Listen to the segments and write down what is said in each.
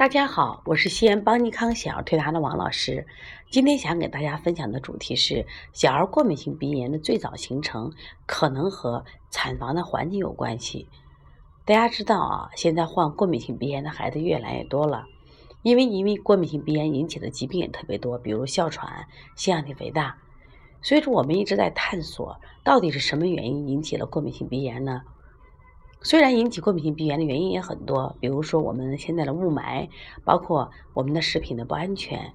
大家好，我是西安邦尼康小儿推拿的王老师。今天想给大家分享的主题是小儿过敏性鼻炎的最早形成可能和产房的环境有关系。大家知道啊，现在患过敏性鼻炎的孩子越来越多了，因为因为过敏性鼻炎引起的疾病也特别多，比如哮喘、腺样体肥大。所以说，我们一直在探索到底是什么原因引起了过敏性鼻炎呢？虽然引起过敏性鼻炎的原因也很多，比如说我们现在的雾霾，包括我们的食品的不安全，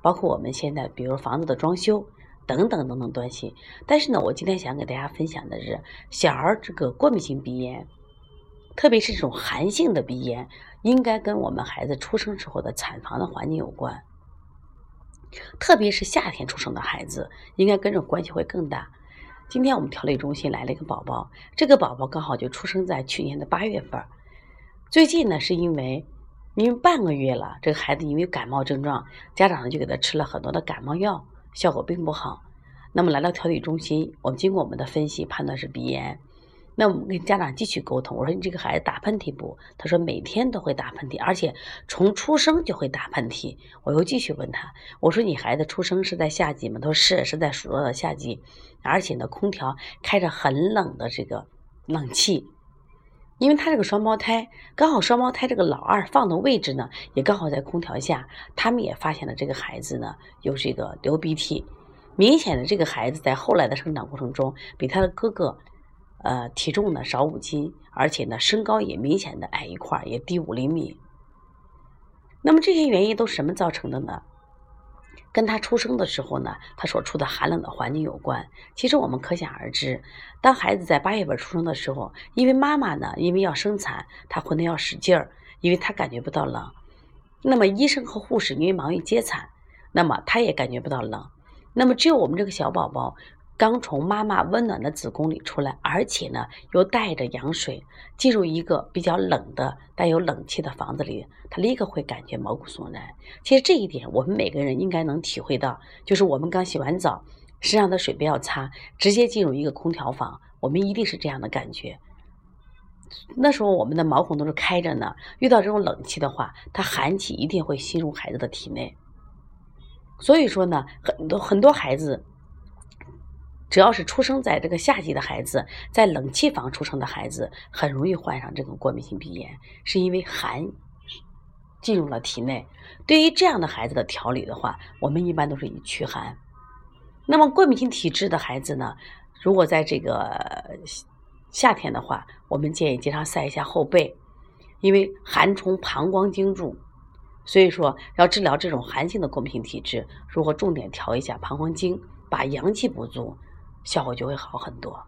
包括我们现在比如房子的装修等等等等关系。但是呢，我今天想给大家分享的是，小儿这个过敏性鼻炎，特别是这种寒性的鼻炎，应该跟我们孩子出生时候的产房的环境有关，特别是夏天出生的孩子，应该跟着关系会更大。今天我们调理中心来了一个宝宝，这个宝宝刚好就出生在去年的八月份。最近呢，是因为因为半个月了，这个孩子因为感冒症状，家长呢就给他吃了很多的感冒药，效果并不好。那么来到调理中心，我们经过我们的分析判断是鼻炎。那我们跟家长继续沟通，我说你这个孩子打喷嚏不？他说每天都会打喷嚏，而且从出生就会打喷嚏。我又继续问他，我说你孩子出生是在夏季吗？他说是，是在暑热的夏季，而且呢空调开着很冷的这个冷气，因为他这个双胞胎，刚好双胞胎这个老二放的位置呢也刚好在空调下，他们也发现了这个孩子呢有这个流鼻涕，明显的这个孩子在后来的生长过程中比他的哥哥。呃，体重呢少五斤，而且呢身高也明显的矮一块，也低五厘米。那么这些原因都什么造成的呢？跟他出生的时候呢，他所处的寒冷的环境有关。其实我们可想而知，当孩子在八月份出生的时候，因为妈妈呢，因为要生产，她浑身要使劲儿，因为她感觉不到冷。那么医生和护士因为忙于接产，那么他也感觉不到冷。那么只有我们这个小宝宝。刚从妈妈温暖的子宫里出来，而且呢又带着羊水进入一个比较冷的、带有冷气的房子里，他立刻会感觉毛骨悚然。其实这一点我们每个人应该能体会到，就是我们刚洗完澡，身上的水不要擦，直接进入一个空调房，我们一定是这样的感觉。那时候我们的毛孔都是开着呢，遇到这种冷气的话，它寒气一定会吸入孩子的体内。所以说呢，很多很多孩子。只要是出生在这个夏季的孩子，在冷气房出生的孩子，很容易患上这种过敏性鼻炎，是因为寒进入了体内。对于这样的孩子的调理的话，我们一般都是以驱寒。那么过敏性体质的孩子呢，如果在这个夏天的话，我们建议经常晒一下后背，因为寒从膀胱经入，所以说要治疗这种寒性的过敏性体质，如果重点调一下膀胱经，把阳气补足。效果就会好很多。